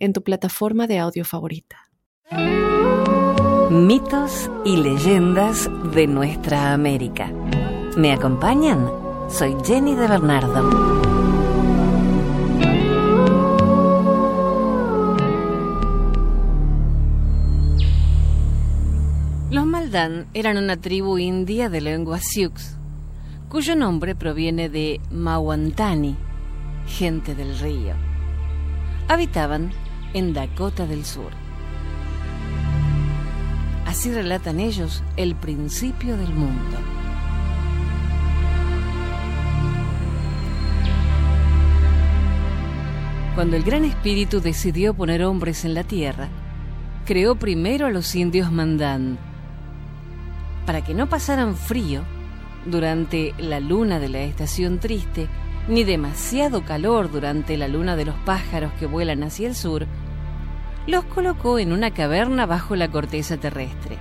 en tu plataforma de audio favorita. Mitos y leyendas de nuestra América. ¿Me acompañan? Soy Jenny de Bernardo. Los Maldán eran una tribu india de lengua sioux, cuyo nombre proviene de Mawantani, gente del río. Habitaban en Dakota del Sur. Así relatan ellos el principio del mundo. Cuando el Gran Espíritu decidió poner hombres en la tierra, creó primero a los indios Mandán, para que no pasaran frío durante la luna de la estación triste, ni demasiado calor durante la luna de los pájaros que vuelan hacia el sur, los colocó en una caverna bajo la corteza terrestre.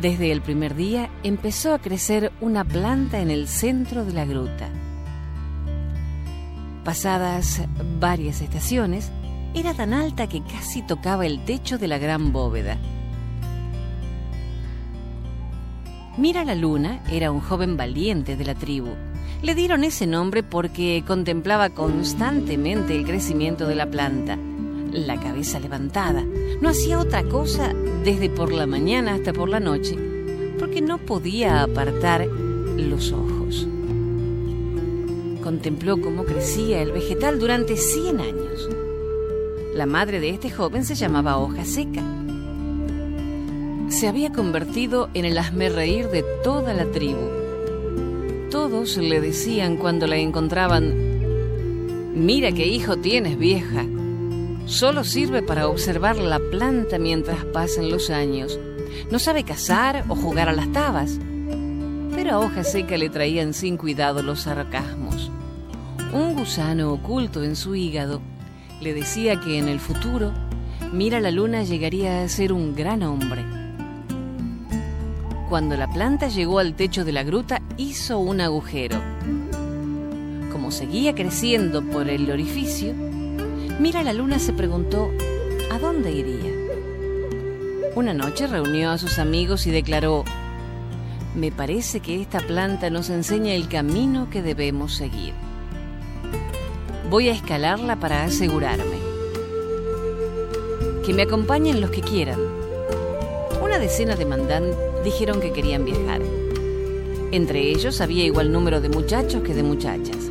Desde el primer día empezó a crecer una planta en el centro de la gruta. Pasadas varias estaciones, era tan alta que casi tocaba el techo de la gran bóveda. Mira la Luna era un joven valiente de la tribu. Le dieron ese nombre porque contemplaba constantemente el crecimiento de la planta, la cabeza levantada. No hacía otra cosa desde por la mañana hasta por la noche, porque no podía apartar los ojos. Contempló cómo crecía el vegetal durante 100 años. La madre de este joven se llamaba Hoja Seca se había convertido en el reír de toda la tribu. Todos le decían cuando la encontraban, mira qué hijo tienes vieja. Solo sirve para observar la planta mientras pasan los años. No sabe cazar o jugar a las tabas. Pero a hoja seca le traían sin cuidado los sarcasmos. Un gusano oculto en su hígado le decía que en el futuro Mira la Luna llegaría a ser un gran hombre cuando la planta llegó al techo de la gruta, hizo un agujero. Como seguía creciendo por el orificio, Mira la Luna se preguntó a dónde iría. Una noche reunió a sus amigos y declaró, me parece que esta planta nos enseña el camino que debemos seguir. Voy a escalarla para asegurarme. Que me acompañen los que quieran. Una decena de mandantes dijeron que querían viajar. Entre ellos había igual número de muchachos que de muchachas.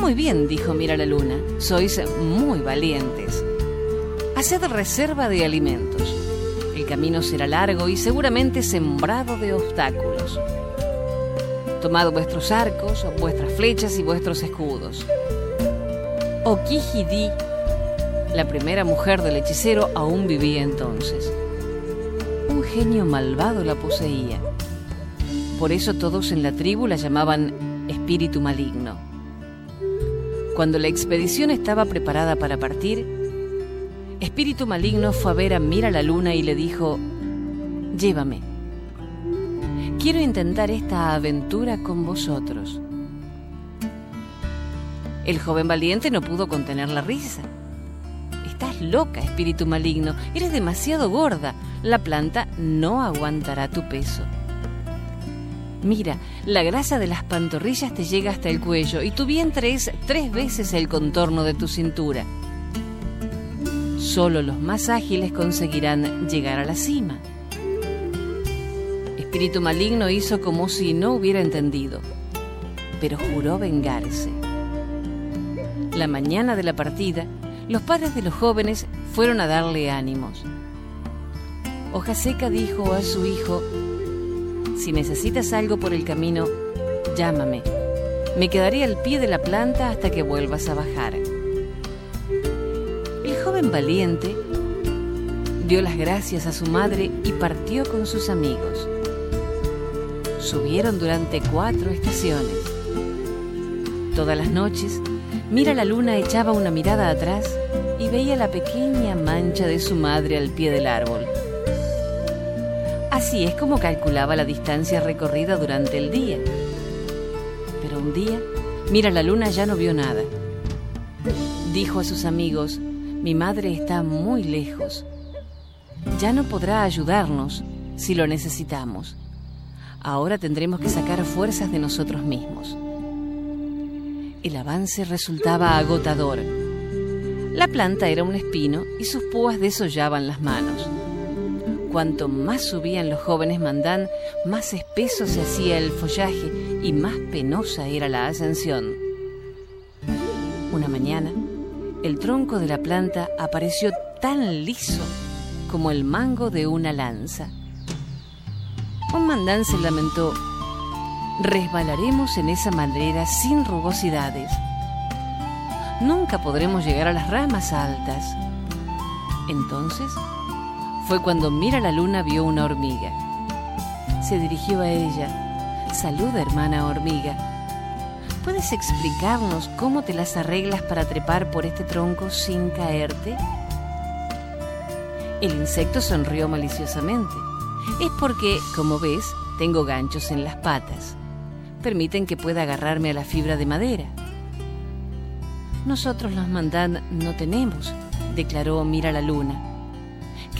Muy bien, dijo Mira la Luna, sois muy valientes. Haced reserva de alimentos. El camino será largo y seguramente sembrado de obstáculos. Tomad vuestros arcos, vuestras flechas y vuestros escudos. Okihidi, la primera mujer del hechicero, aún vivía entonces un genio malvado la poseía. Por eso todos en la tribu la llamaban espíritu maligno. Cuando la expedición estaba preparada para partir, Espíritu Maligno fue a ver a Mira la Luna y le dijo, Llévame. Quiero intentar esta aventura con vosotros. El joven valiente no pudo contener la risa. Estás loca, espíritu maligno. Eres demasiado gorda. La planta no aguantará tu peso. Mira, la grasa de las pantorrillas te llega hasta el cuello y tu vientre es tres veces el contorno de tu cintura. Solo los más ágiles conseguirán llegar a la cima. Espíritu maligno hizo como si no hubiera entendido, pero juró vengarse. La mañana de la partida, los padres de los jóvenes fueron a darle ánimos. Hoja Seca dijo a su hijo, si necesitas algo por el camino, llámame. Me quedaré al pie de la planta hasta que vuelvas a bajar. El joven valiente dio las gracias a su madre y partió con sus amigos. Subieron durante cuatro estaciones. Todas las noches, Mira la Luna echaba una mirada atrás y veía la pequeña mancha de su madre al pie del árbol. Así es como calculaba la distancia recorrida durante el día. Pero un día, Mira la Luna ya no vio nada. Dijo a sus amigos, mi madre está muy lejos. Ya no podrá ayudarnos si lo necesitamos. Ahora tendremos que sacar fuerzas de nosotros mismos. El avance resultaba agotador. La planta era un espino y sus púas desollaban las manos. Cuanto más subían los jóvenes mandán, más espeso se hacía el follaje y más penosa era la ascensión. Una mañana, el tronco de la planta apareció tan liso como el mango de una lanza. Un mandán se lamentó resbalaremos en esa madera sin rugosidades. Nunca podremos llegar a las ramas altas. Entonces fue cuando Mira la Luna vio una hormiga. Se dirigió a ella. Saluda, hermana hormiga. ¿Puedes explicarnos cómo te las arreglas para trepar por este tronco sin caerte? El insecto sonrió maliciosamente. Es porque, como ves, tengo ganchos en las patas permiten que pueda agarrarme a la fibra de madera. Nosotros los mandan no tenemos, declaró Mira la Luna.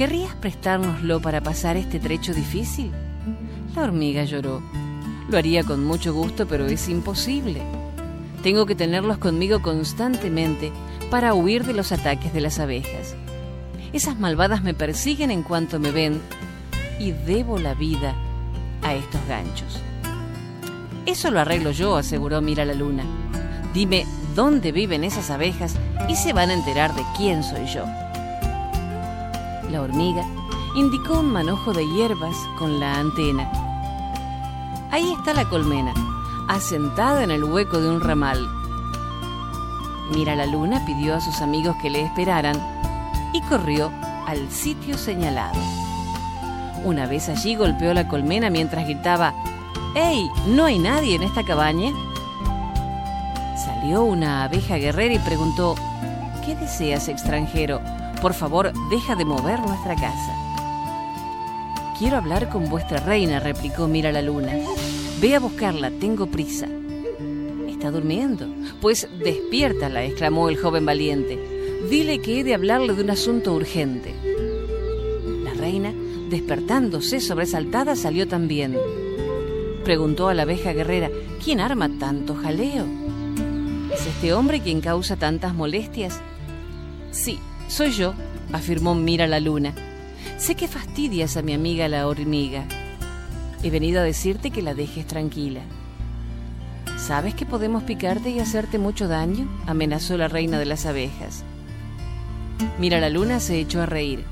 ¿Querrías prestárnoslo para pasar este trecho difícil? La hormiga lloró. Lo haría con mucho gusto, pero es imposible. Tengo que tenerlos conmigo constantemente para huir de los ataques de las abejas. Esas malvadas me persiguen en cuanto me ven y debo la vida a estos ganchos. Eso lo arreglo yo, aseguró Mira la Luna. Dime dónde viven esas abejas y se van a enterar de quién soy yo. La hormiga indicó un manojo de hierbas con la antena. Ahí está la colmena, asentada en el hueco de un ramal. Mira la luna pidió a sus amigos que le esperaran y corrió al sitio señalado. Una vez allí golpeó la colmena mientras gritaba ¡Ey! ¿No hay nadie en esta cabaña? Salió una abeja guerrera y preguntó, ¿qué deseas, extranjero? Por favor, deja de mover nuestra casa. Quiero hablar con vuestra reina, replicó Mira la luna. Ve a buscarla, tengo prisa. Está durmiendo. Pues despiértala, exclamó el joven valiente. Dile que he de hablarle de un asunto urgente. La reina, despertándose sobresaltada, salió también preguntó a la abeja guerrera, ¿quién arma tanto jaleo? ¿Es este hombre quien causa tantas molestias? Sí, soy yo, afirmó Mira la luna. Sé que fastidias a mi amiga la hormiga. He venido a decirte que la dejes tranquila. ¿Sabes que podemos picarte y hacerte mucho daño? amenazó la reina de las abejas. Mira la luna se echó a reír.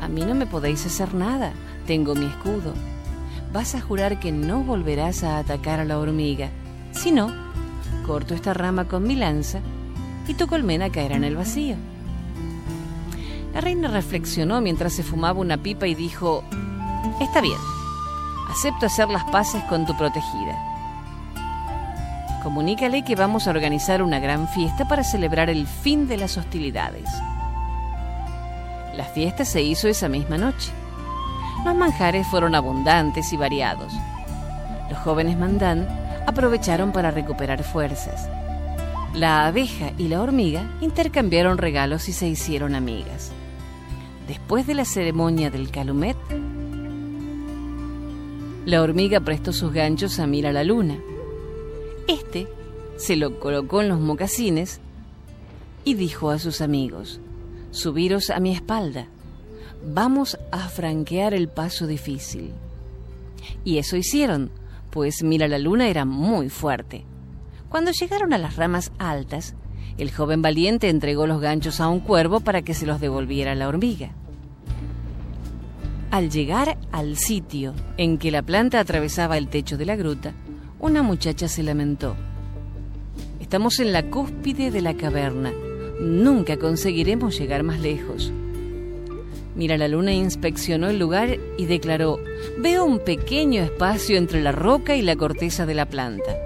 A mí no me podéis hacer nada, tengo mi escudo vas a jurar que no volverás a atacar a la hormiga. Si no, corto esta rama con mi lanza y tu colmena caerá en el vacío. La reina reflexionó mientras se fumaba una pipa y dijo, Está bien, acepto hacer las paces con tu protegida. Comunícale que vamos a organizar una gran fiesta para celebrar el fin de las hostilidades. La fiesta se hizo esa misma noche. Los manjares fueron abundantes y variados. Los jóvenes mandán aprovecharon para recuperar fuerzas. La abeja y la hormiga intercambiaron regalos y se hicieron amigas. Después de la ceremonia del calumet, la hormiga prestó sus ganchos a Mira la Luna. Este se lo colocó en los mocasines y dijo a sus amigos, subiros a mi espalda vamos a franquear el paso difícil. Y eso hicieron, pues mira la luna era muy fuerte. Cuando llegaron a las ramas altas, el joven valiente entregó los ganchos a un cuervo para que se los devolviera la hormiga. Al llegar al sitio en que la planta atravesaba el techo de la gruta, una muchacha se lamentó. Estamos en la cúspide de la caverna. nunca conseguiremos llegar más lejos. Mira la luna inspeccionó el lugar y declaró, veo un pequeño espacio entre la roca y la corteza de la planta.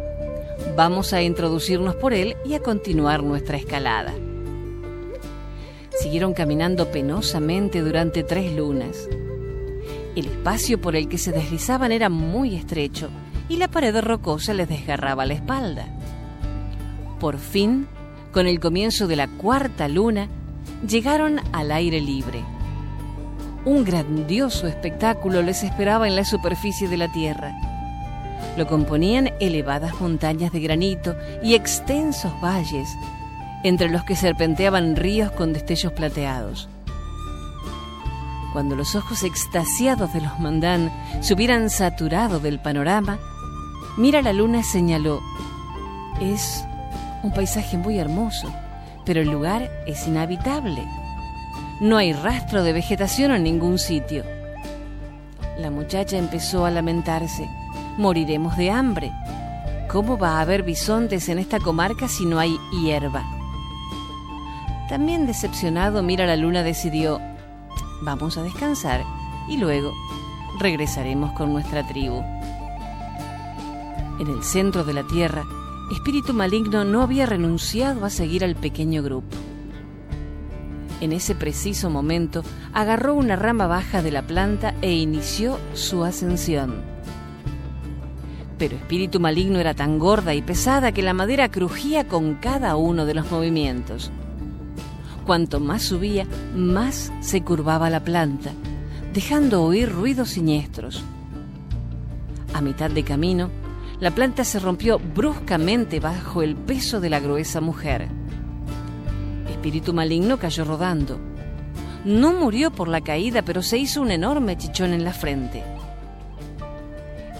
Vamos a introducirnos por él y a continuar nuestra escalada. Siguieron caminando penosamente durante tres lunas. El espacio por el que se deslizaban era muy estrecho y la pared rocosa les desgarraba la espalda. Por fin, con el comienzo de la cuarta luna, llegaron al aire libre. Un grandioso espectáculo les esperaba en la superficie de la Tierra. Lo componían elevadas montañas de granito y extensos valles, entre los que serpenteaban ríos con destellos plateados. Cuando los ojos extasiados de los mandán se hubieran saturado del panorama, Mira la luna señaló, es un paisaje muy hermoso, pero el lugar es inhabitable. No hay rastro de vegetación en ningún sitio. La muchacha empezó a lamentarse. Moriremos de hambre. ¿Cómo va a haber bisontes en esta comarca si no hay hierba? También decepcionado, Mira la Luna decidió, vamos a descansar y luego regresaremos con nuestra tribu. En el centro de la Tierra, Espíritu Maligno no había renunciado a seguir al pequeño grupo. En ese preciso momento, agarró una rama baja de la planta e inició su ascensión. Pero Espíritu Maligno era tan gorda y pesada que la madera crujía con cada uno de los movimientos. Cuanto más subía, más se curvaba la planta, dejando oír ruidos siniestros. A mitad de camino, la planta se rompió bruscamente bajo el peso de la gruesa mujer espíritu maligno cayó rodando. No murió por la caída, pero se hizo un enorme chichón en la frente.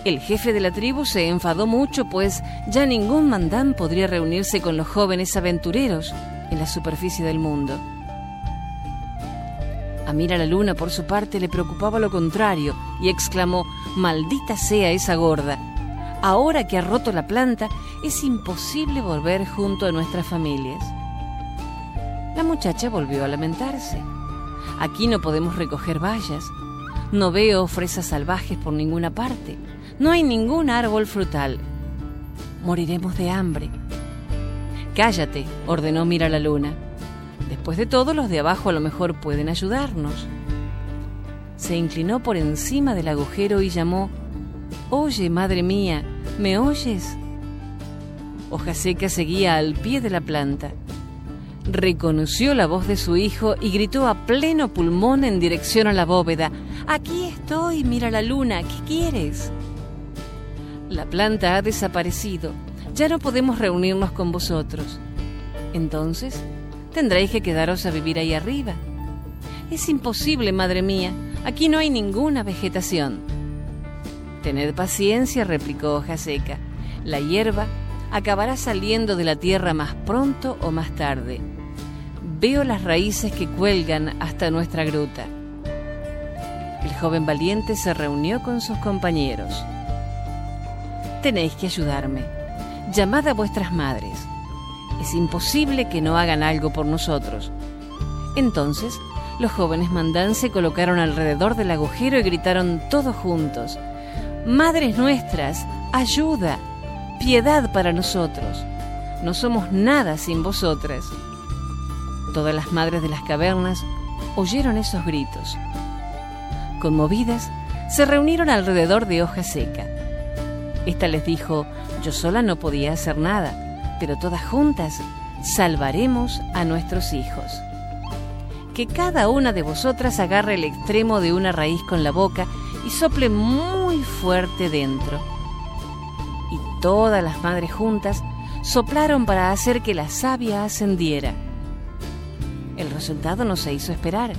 El jefe de la tribu se enfadó mucho, pues ya ningún mandán podría reunirse con los jóvenes aventureros en la superficie del mundo. A Mira la Luna, por su parte, le preocupaba lo contrario y exclamó, Maldita sea esa gorda. Ahora que ha roto la planta, es imposible volver junto a nuestras familias. La muchacha volvió a lamentarse. Aquí no podemos recoger bayas. No veo fresas salvajes por ninguna parte. No hay ningún árbol frutal. Moriremos de hambre. Cállate, ordenó Mira la Luna. Después de todo, los de abajo a lo mejor pueden ayudarnos. Se inclinó por encima del agujero y llamó, Oye, madre mía, ¿me oyes? Hoja seca seguía al pie de la planta reconoció la voz de su hijo y gritó a pleno pulmón en dirección a la bóveda. Aquí estoy, mira la luna, ¿qué quieres? La planta ha desaparecido, ya no podemos reunirnos con vosotros. Entonces, tendréis que quedaros a vivir ahí arriba. Es imposible, madre mía, aquí no hay ninguna vegetación. Tened paciencia, replicó Hoja Seca. La hierba acabará saliendo de la tierra más pronto o más tarde. Veo las raíces que cuelgan hasta nuestra gruta. El joven valiente se reunió con sus compañeros. Tenéis que ayudarme. Llamad a vuestras madres. Es imposible que no hagan algo por nosotros. Entonces, los jóvenes mandán se colocaron alrededor del agujero y gritaron todos juntos, Madres nuestras, ayuda piedad para nosotros. No somos nada sin vosotras. Todas las madres de las cavernas oyeron esos gritos. Conmovidas, se reunieron alrededor de hoja seca. Esta les dijo, yo sola no podía hacer nada, pero todas juntas salvaremos a nuestros hijos. Que cada una de vosotras agarre el extremo de una raíz con la boca y sople muy fuerte dentro todas las madres juntas soplaron para hacer que la savia ascendiera. El resultado no se hizo esperar.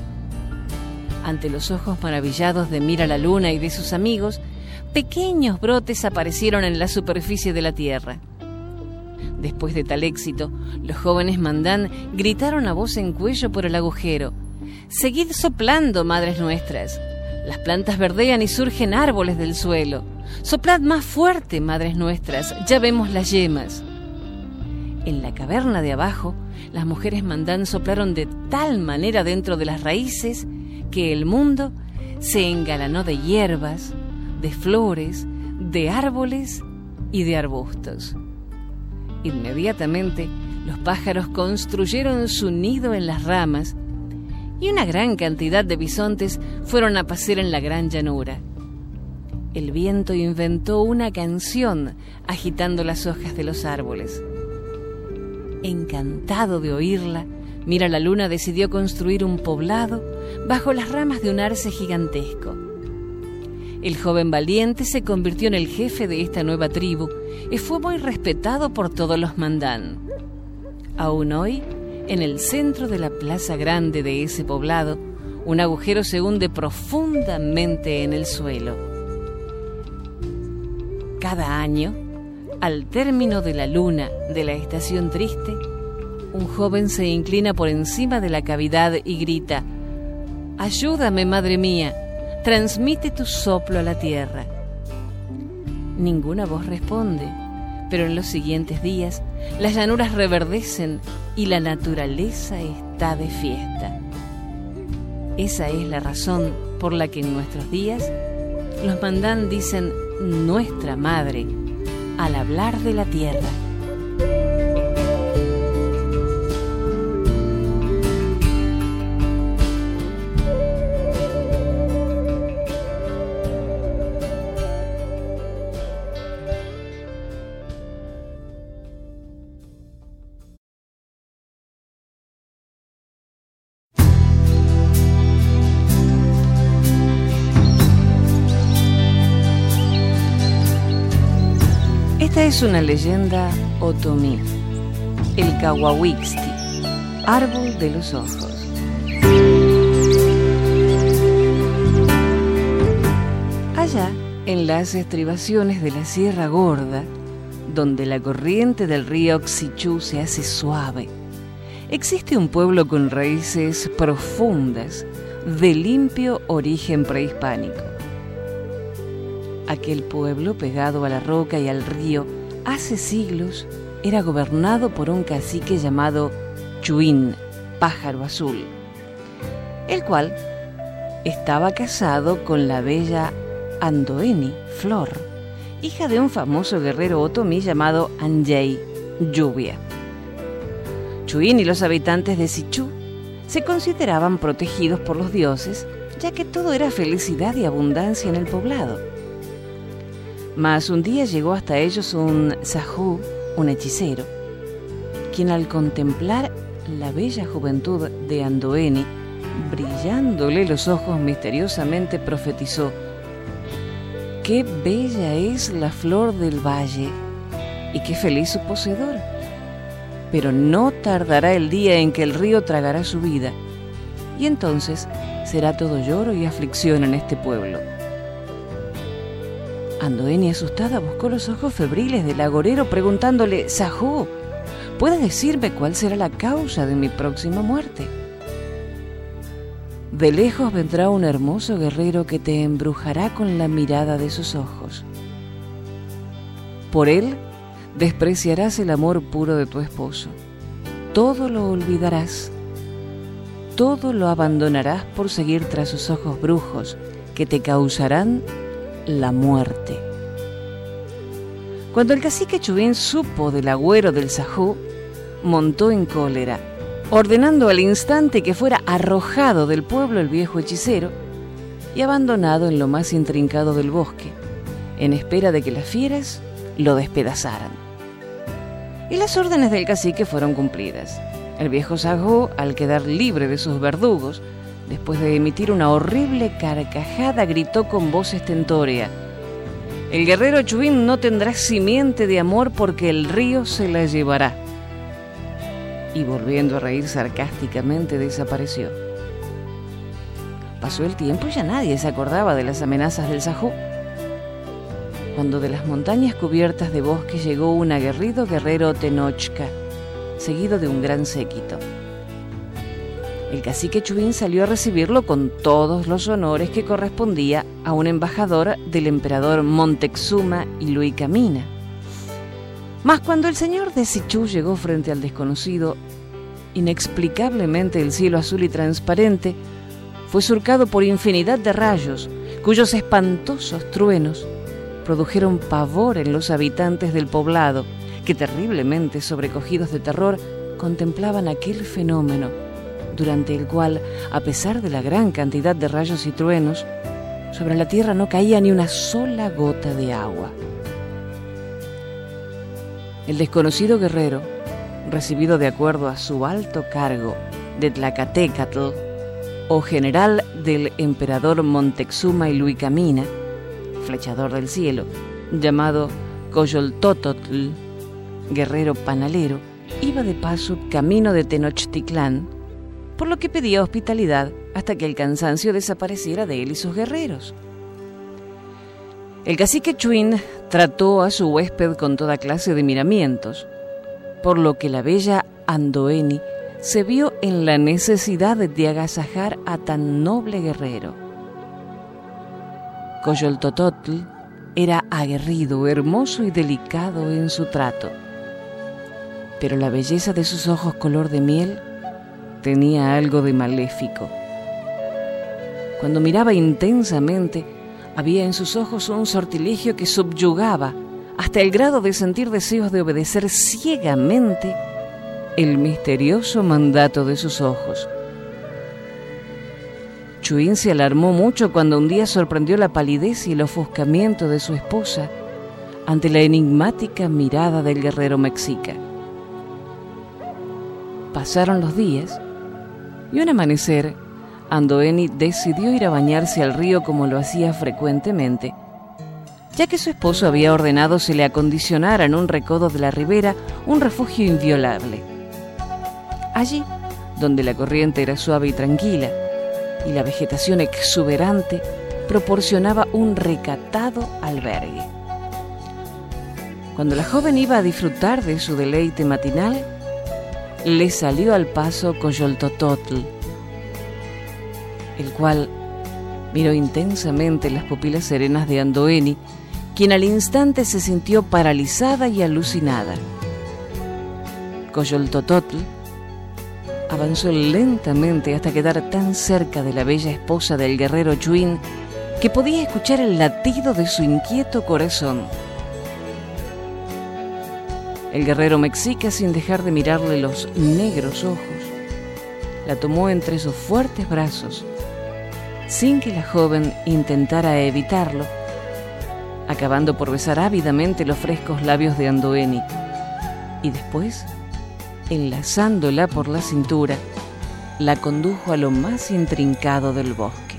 Ante los ojos maravillados de Mira la Luna y de sus amigos, pequeños brotes aparecieron en la superficie de la tierra. Después de tal éxito, los jóvenes mandán gritaron a voz en cuello por el agujero. Seguid soplando, madres nuestras. Las plantas verdean y surgen árboles del suelo. Soplad más fuerte, madres nuestras, ya vemos las yemas. En la caverna de abajo, las mujeres mandán soplaron de tal manera dentro de las raíces que el mundo se engalanó de hierbas, de flores, de árboles y de arbustos. Inmediatamente, los pájaros construyeron su nido en las ramas y una gran cantidad de bisontes fueron a pasear en la gran llanura. El viento inventó una canción agitando las hojas de los árboles. Encantado de oírla, Mira la Luna decidió construir un poblado bajo las ramas de un arce gigantesco. El joven valiente se convirtió en el jefe de esta nueva tribu y fue muy respetado por todos los mandán. Aún hoy, en el centro de la plaza grande de ese poblado, un agujero se hunde profundamente en el suelo. Cada año, al término de la luna de la estación triste, un joven se inclina por encima de la cavidad y grita, Ayúdame, madre mía, transmite tu soplo a la tierra. Ninguna voz responde, pero en los siguientes días las llanuras reverdecen y la naturaleza está de fiesta. Esa es la razón por la que en nuestros días los mandán dicen nuestra madre al hablar de la tierra. Es una leyenda otomí, el Kawawixti, árbol de los ojos. Allá, en las estribaciones de la Sierra Gorda, donde la corriente del río Xichú se hace suave, existe un pueblo con raíces profundas de limpio origen prehispánico. Aquel pueblo pegado a la roca y al río hace siglos era gobernado por un cacique llamado Chuín, pájaro azul, el cual estaba casado con la bella Andoeni, Flor, hija de un famoso guerrero otomí llamado Anjay, Lluvia. Chuín y los habitantes de Sichú se consideraban protegidos por los dioses, ya que todo era felicidad y abundancia en el poblado. Mas un día llegó hasta ellos un Sahú, un hechicero, quien al contemplar la bella juventud de Andoeni, brillándole los ojos misteriosamente profetizó, Qué bella es la flor del valle y qué feliz su poseedor. Pero no tardará el día en que el río tragará su vida, y entonces será todo lloro y aflicción en este pueblo. Andoeni, asustada, buscó los ojos febriles del agorero preguntándole, Sahú, ¿puedes decirme cuál será la causa de mi próxima muerte? De lejos vendrá un hermoso guerrero que te embrujará con la mirada de sus ojos. Por él despreciarás el amor puro de tu esposo. Todo lo olvidarás. Todo lo abandonarás por seguir tras sus ojos brujos que te causarán la muerte. Cuando el cacique Chubín supo del agüero del Sajú, montó en cólera, ordenando al instante que fuera arrojado del pueblo el viejo hechicero y abandonado en lo más intrincado del bosque, en espera de que las fieras lo despedazaran. Y las órdenes del cacique fueron cumplidas. El viejo Sajú, al quedar libre de sus verdugos, Después de emitir una horrible carcajada, gritó con voz estentórea. El guerrero Chubín no tendrá simiente de amor porque el río se la llevará. Y volviendo a reír sarcásticamente desapareció. Pasó el tiempo y ya nadie se acordaba de las amenazas del Sajú. Cuando de las montañas cubiertas de bosque llegó un aguerrido guerrero Tenochca, seguido de un gran séquito. El cacique Chubín salió a recibirlo con todos los honores que correspondía a un embajador del emperador Montezuma y Luis Camina. Mas cuando el señor de Sichú llegó frente al desconocido, inexplicablemente el cielo azul y transparente fue surcado por infinidad de rayos, cuyos espantosos truenos produjeron pavor en los habitantes del poblado, que terriblemente sobrecogidos de terror contemplaban aquel fenómeno, durante el cual, a pesar de la gran cantidad de rayos y truenos, sobre la tierra no caía ni una sola gota de agua. El desconocido guerrero, recibido de acuerdo a su alto cargo de Tlacatecatl, o general del emperador Montezuma y Luicamina, flechador del cielo, llamado Coyoltototl, guerrero panalero, iba de paso camino de Tenochtitlán, por lo que pedía hospitalidad hasta que el cansancio desapareciera de él y sus guerreros. El cacique Chuin trató a su huésped con toda clase de miramientos, por lo que la bella Andoeni se vio en la necesidad de agasajar a tan noble guerrero. Coyoltototl era aguerrido, hermoso y delicado en su trato, pero la belleza de sus ojos color de miel tenía algo de maléfico. Cuando miraba intensamente, había en sus ojos un sortilegio que subyugaba hasta el grado de sentir deseos de obedecer ciegamente el misterioso mandato de sus ojos. Chuin se alarmó mucho cuando un día sorprendió la palidez y el ofuscamiento de su esposa ante la enigmática mirada del guerrero mexica. Pasaron los días y un amanecer Andoeni decidió ir a bañarse al río como lo hacía frecuentemente, ya que su esposo había ordenado se le acondicionara en un recodo de la ribera un refugio inviolable. Allí, donde la corriente era suave y tranquila, y la vegetación exuberante proporcionaba un recatado albergue. Cuando la joven iba a disfrutar de su deleite matinal, le salió al paso Coyoltototl, el cual miró intensamente las pupilas serenas de Andoeni, quien al instante se sintió paralizada y alucinada. Coyoltototl avanzó lentamente hasta quedar tan cerca de la bella esposa del guerrero Chuin que podía escuchar el latido de su inquieto corazón. El guerrero mexica, sin dejar de mirarle los negros ojos, la tomó entre sus fuertes brazos sin que la joven intentara evitarlo, acabando por besar ávidamente los frescos labios de Andoeni, y después, enlazándola por la cintura, la condujo a lo más intrincado del bosque.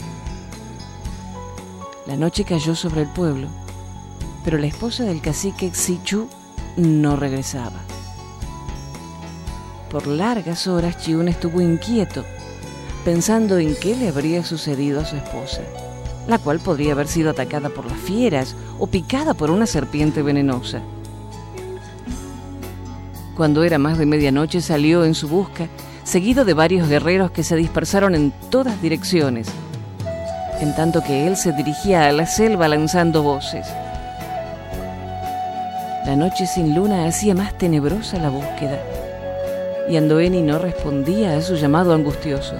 La noche cayó sobre el pueblo, pero la esposa del cacique Xichu no regresaba. Por largas horas Chiun estuvo inquieto pensando en qué le habría sucedido a su esposa, la cual podría haber sido atacada por las fieras o picada por una serpiente venenosa. Cuando era más de medianoche salió en su busca, seguido de varios guerreros que se dispersaron en todas direcciones, en tanto que él se dirigía a la selva lanzando voces. La noche sin luna hacía más tenebrosa la búsqueda, y Andoeni no respondía a su llamado angustioso.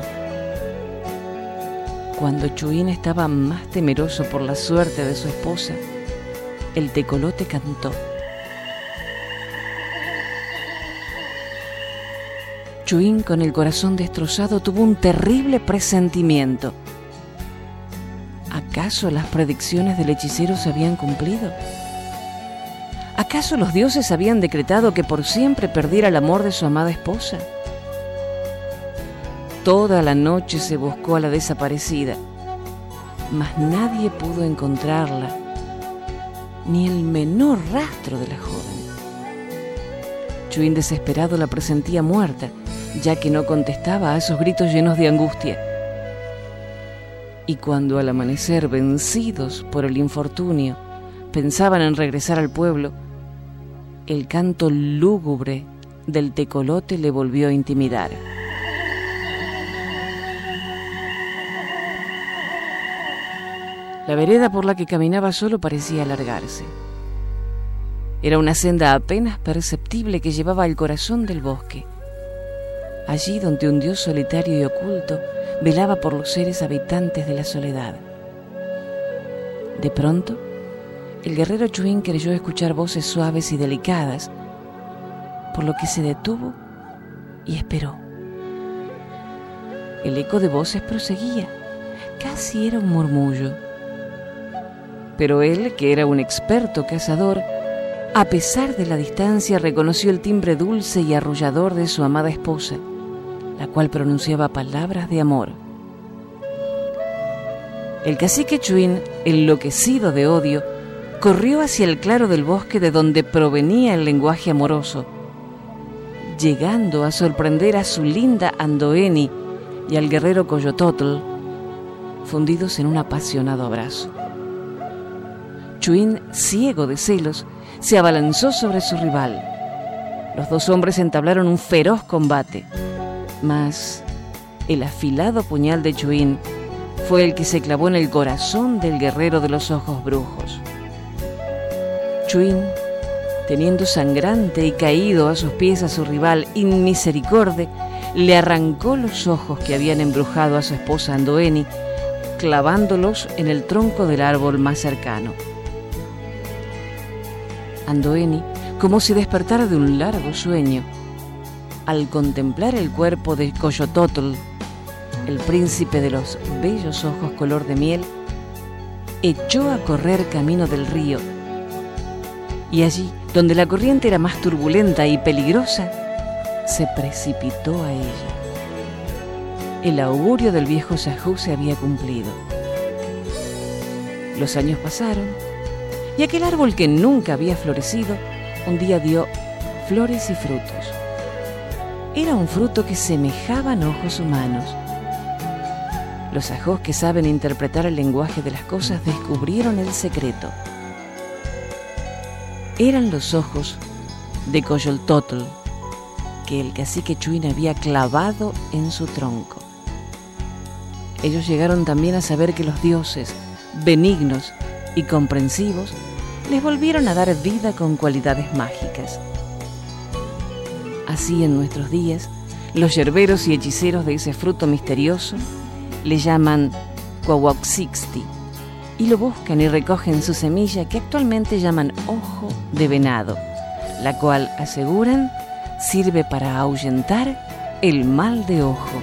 Cuando Chuín estaba más temeroso por la suerte de su esposa, el tecolote cantó. Chuín, con el corazón destrozado, tuvo un terrible presentimiento. ¿Acaso las predicciones del hechicero se habían cumplido? ¿Acaso los dioses habían decretado que por siempre perdiera el amor de su amada esposa? Toda la noche se buscó a la desaparecida, mas nadie pudo encontrarla, ni el menor rastro de la joven. Chuin desesperado la presentía muerta, ya que no contestaba a esos gritos llenos de angustia. Y cuando al amanecer, vencidos por el infortunio, pensaban en regresar al pueblo, el canto lúgubre del tecolote le volvió a intimidar. La vereda por la que caminaba solo parecía alargarse. Era una senda apenas perceptible que llevaba al corazón del bosque, allí donde un dios solitario y oculto velaba por los seres habitantes de la soledad. De pronto, el guerrero Chuin creyó escuchar voces suaves y delicadas, por lo que se detuvo y esperó. El eco de voces proseguía, casi era un murmullo. Pero él, que era un experto cazador, a pesar de la distancia, reconoció el timbre dulce y arrullador de su amada esposa, la cual pronunciaba palabras de amor. El cacique Chuin, enloquecido de odio, corrió hacia el claro del bosque de donde provenía el lenguaje amoroso, llegando a sorprender a su linda Andoeni y al guerrero Coyototl, fundidos en un apasionado abrazo. Chuin, ciego de celos, se abalanzó sobre su rival. Los dos hombres entablaron un feroz combate, mas el afilado puñal de Chuin fue el que se clavó en el corazón del guerrero de los ojos brujos. Chuin, teniendo sangrante y caído a sus pies a su rival inmisericorde, le arrancó los ojos que habían embrujado a su esposa Andoeni, clavándolos en el tronco del árbol más cercano. Andoeni, como si despertara de un largo sueño, al contemplar el cuerpo de Coyototl, el príncipe de los bellos ojos color de miel, echó a correr camino del río. Y allí, donde la corriente era más turbulenta y peligrosa, se precipitó a ella. El augurio del viejo Sajú se había cumplido. Los años pasaron y aquel árbol que nunca había florecido un día dio flores y frutos. Era un fruto que semejaban ojos humanos. Los ajos que saben interpretar el lenguaje de las cosas descubrieron el secreto. Eran los ojos de Coyoltotl que el cacique Chuin había clavado en su tronco. Ellos llegaron también a saber que los dioses, benignos y comprensivos, les volvieron a dar vida con cualidades mágicas. Así en nuestros días, los yerberos y hechiceros de ese fruto misterioso le llaman Kwawaxixti y lo buscan y recogen su semilla que actualmente llaman ojo de venado, la cual aseguran sirve para ahuyentar el mal de ojo.